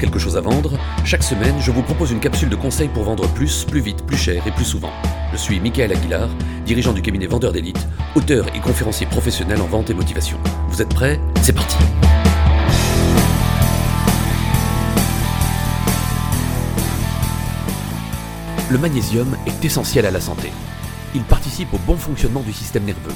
quelque chose à vendre, chaque semaine, je vous propose une capsule de conseils pour vendre plus, plus vite, plus cher et plus souvent. Je suis Michael Aguilar, dirigeant du cabinet Vendeur d'élite, auteur et conférencier professionnel en vente et motivation. Vous êtes prêts? C'est parti Le magnésium est essentiel à la santé. Il participe au bon fonctionnement du système nerveux.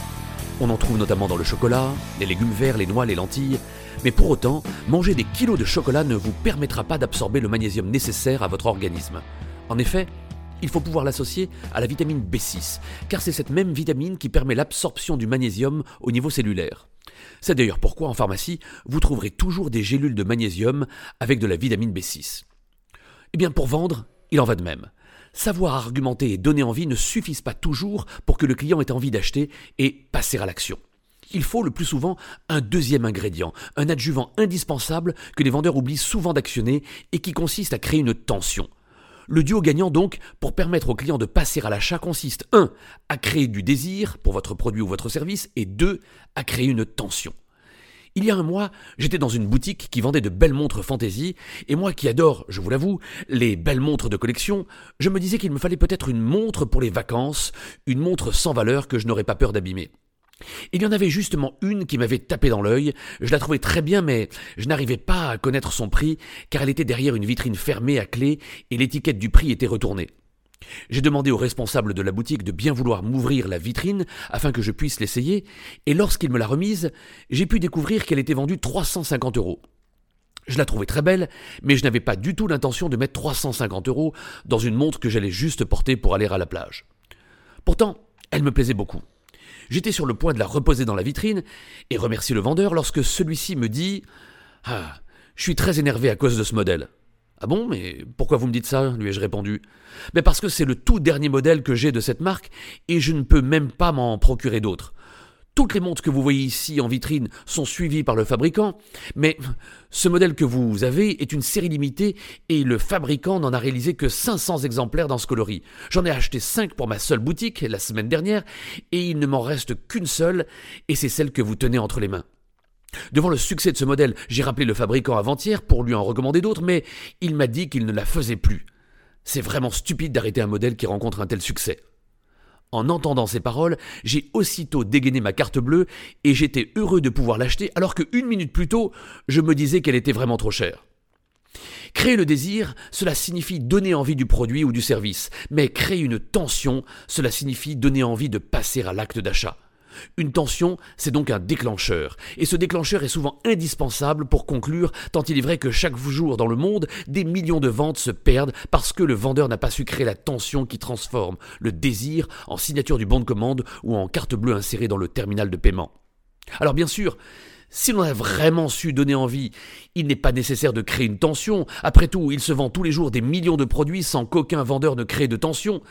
On en trouve notamment dans le chocolat, les légumes verts, les noix, les lentilles. Mais pour autant, manger des kilos de chocolat ne vous permettra pas d'absorber le magnésium nécessaire à votre organisme. En effet, il faut pouvoir l'associer à la vitamine B6, car c'est cette même vitamine qui permet l'absorption du magnésium au niveau cellulaire. C'est d'ailleurs pourquoi en pharmacie, vous trouverez toujours des gélules de magnésium avec de la vitamine B6. Eh bien pour vendre, il en va de même. Savoir argumenter et donner envie ne suffisent pas toujours pour que le client ait envie d'acheter et passer à l'action. Il faut le plus souvent un deuxième ingrédient, un adjuvant indispensable que les vendeurs oublient souvent d'actionner et qui consiste à créer une tension. Le duo gagnant donc, pour permettre au client de passer à l'achat, consiste 1. à créer du désir pour votre produit ou votre service et 2. à créer une tension. Il y a un mois, j'étais dans une boutique qui vendait de belles montres fantaisie, et moi qui adore, je vous l'avoue, les belles montres de collection, je me disais qu'il me fallait peut-être une montre pour les vacances, une montre sans valeur que je n'aurais pas peur d'abîmer. Il y en avait justement une qui m'avait tapé dans l'œil, je la trouvais très bien mais je n'arrivais pas à connaître son prix car elle était derrière une vitrine fermée à clé et l'étiquette du prix était retournée. J'ai demandé au responsable de la boutique de bien vouloir m'ouvrir la vitrine afin que je puisse l'essayer, et lorsqu'il me l'a remise, j'ai pu découvrir qu'elle était vendue 350 euros. Je la trouvais très belle, mais je n'avais pas du tout l'intention de mettre 350 euros dans une montre que j'allais juste porter pour aller à la plage. Pourtant, elle me plaisait beaucoup. J'étais sur le point de la reposer dans la vitrine et remercier le vendeur lorsque celui-ci me dit Ah, je suis très énervé à cause de ce modèle. Ah bon, mais pourquoi vous me dites ça? lui ai-je répondu. Mais parce que c'est le tout dernier modèle que j'ai de cette marque et je ne peux même pas m'en procurer d'autres. Toutes les montres que vous voyez ici en vitrine sont suivies par le fabricant, mais ce modèle que vous avez est une série limitée et le fabricant n'en a réalisé que 500 exemplaires dans ce coloris. J'en ai acheté 5 pour ma seule boutique la semaine dernière et il ne m'en reste qu'une seule et c'est celle que vous tenez entre les mains. Devant le succès de ce modèle, j'ai rappelé le fabricant avant-hier pour lui en recommander d'autres, mais il m'a dit qu'il ne la faisait plus. C'est vraiment stupide d'arrêter un modèle qui rencontre un tel succès. En entendant ces paroles, j'ai aussitôt dégainé ma carte bleue et j'étais heureux de pouvoir l'acheter alors que une minute plus tôt, je me disais qu'elle était vraiment trop chère. Créer le désir, cela signifie donner envie du produit ou du service, mais créer une tension, cela signifie donner envie de passer à l'acte d'achat. Une tension, c'est donc un déclencheur, et ce déclencheur est souvent indispensable pour conclure, tant il est vrai que chaque jour dans le monde, des millions de ventes se perdent parce que le vendeur n'a pas su créer la tension qui transforme le désir en signature du bon de commande ou en carte bleue insérée dans le terminal de paiement. Alors bien sûr, si l'on a vraiment su donner envie, il n'est pas nécessaire de créer une tension. Après tout, il se vend tous les jours des millions de produits sans qu'aucun vendeur ne crée de tension.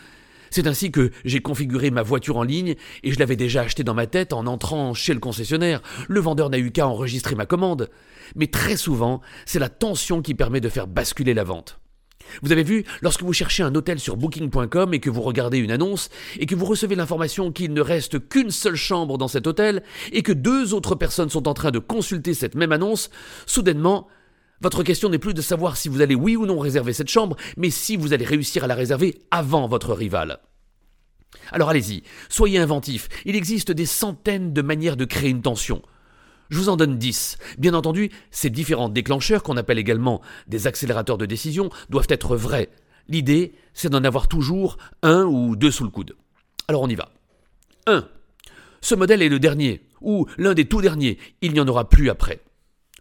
C'est ainsi que j'ai configuré ma voiture en ligne et je l'avais déjà achetée dans ma tête en entrant chez le concessionnaire. Le vendeur n'a eu qu'à enregistrer ma commande. Mais très souvent, c'est la tension qui permet de faire basculer la vente. Vous avez vu, lorsque vous cherchez un hôtel sur booking.com et que vous regardez une annonce et que vous recevez l'information qu'il ne reste qu'une seule chambre dans cet hôtel et que deux autres personnes sont en train de consulter cette même annonce, soudainement, votre question n'est plus de savoir si vous allez oui ou non réserver cette chambre, mais si vous allez réussir à la réserver avant votre rival. Alors allez-y, soyez inventif, il existe des centaines de manières de créer une tension. Je vous en donne dix. Bien entendu, ces différents déclencheurs, qu'on appelle également des accélérateurs de décision, doivent être vrais. L'idée, c'est d'en avoir toujours un ou deux sous le coude. Alors on y va. 1. Ce modèle est le dernier, ou l'un des tout derniers, il n'y en aura plus après.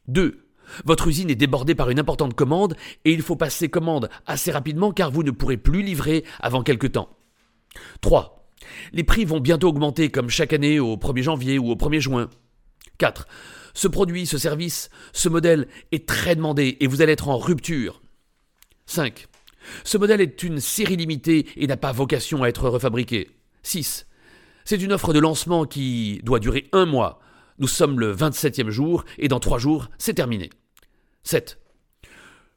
2. Votre usine est débordée par une importante commande et il faut passer commande assez rapidement car vous ne pourrez plus livrer avant quelque temps. 3. Les prix vont bientôt augmenter comme chaque année au 1er janvier ou au 1er juin. 4. Ce produit, ce service, ce modèle est très demandé et vous allez être en rupture. 5. Ce modèle est une série limitée et n'a pas vocation à être refabriqué. 6. C'est une offre de lancement qui doit durer un mois. Nous sommes le 27e jour et dans trois jours, c'est terminé. 7.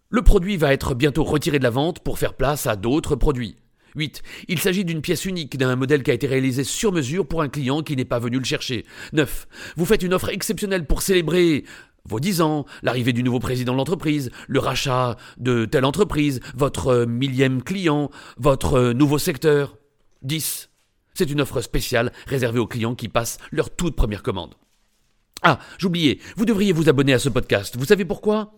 Le produit va être bientôt retiré de la vente pour faire place à d'autres produits. 8. Il s'agit d'une pièce unique, d'un modèle qui a été réalisé sur mesure pour un client qui n'est pas venu le chercher. 9. Vous faites une offre exceptionnelle pour célébrer vos 10 ans, l'arrivée du nouveau président de l'entreprise, le rachat de telle entreprise, votre millième client, votre nouveau secteur. 10. C'est une offre spéciale réservée aux clients qui passent leur toute première commande. Ah, j'oubliais, vous devriez vous abonner à ce podcast. Vous savez pourquoi?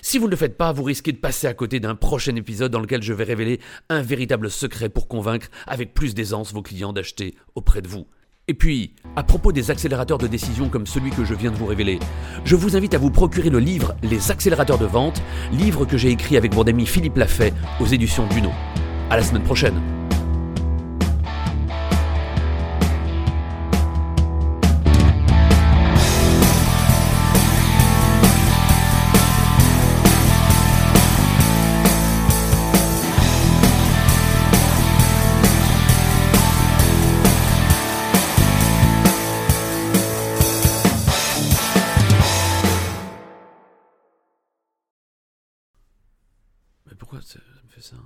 Si vous ne le faites pas, vous risquez de passer à côté d'un prochain épisode dans lequel je vais révéler un véritable secret pour convaincre avec plus d'aisance vos clients d'acheter auprès de vous. Et puis, à propos des accélérateurs de décision comme celui que je viens de vous révéler, je vous invite à vous procurer le livre Les accélérateurs de vente, livre que j'ai écrit avec mon ami Philippe Lafay aux éditions Duno. À la semaine prochaine. Ça me fait ça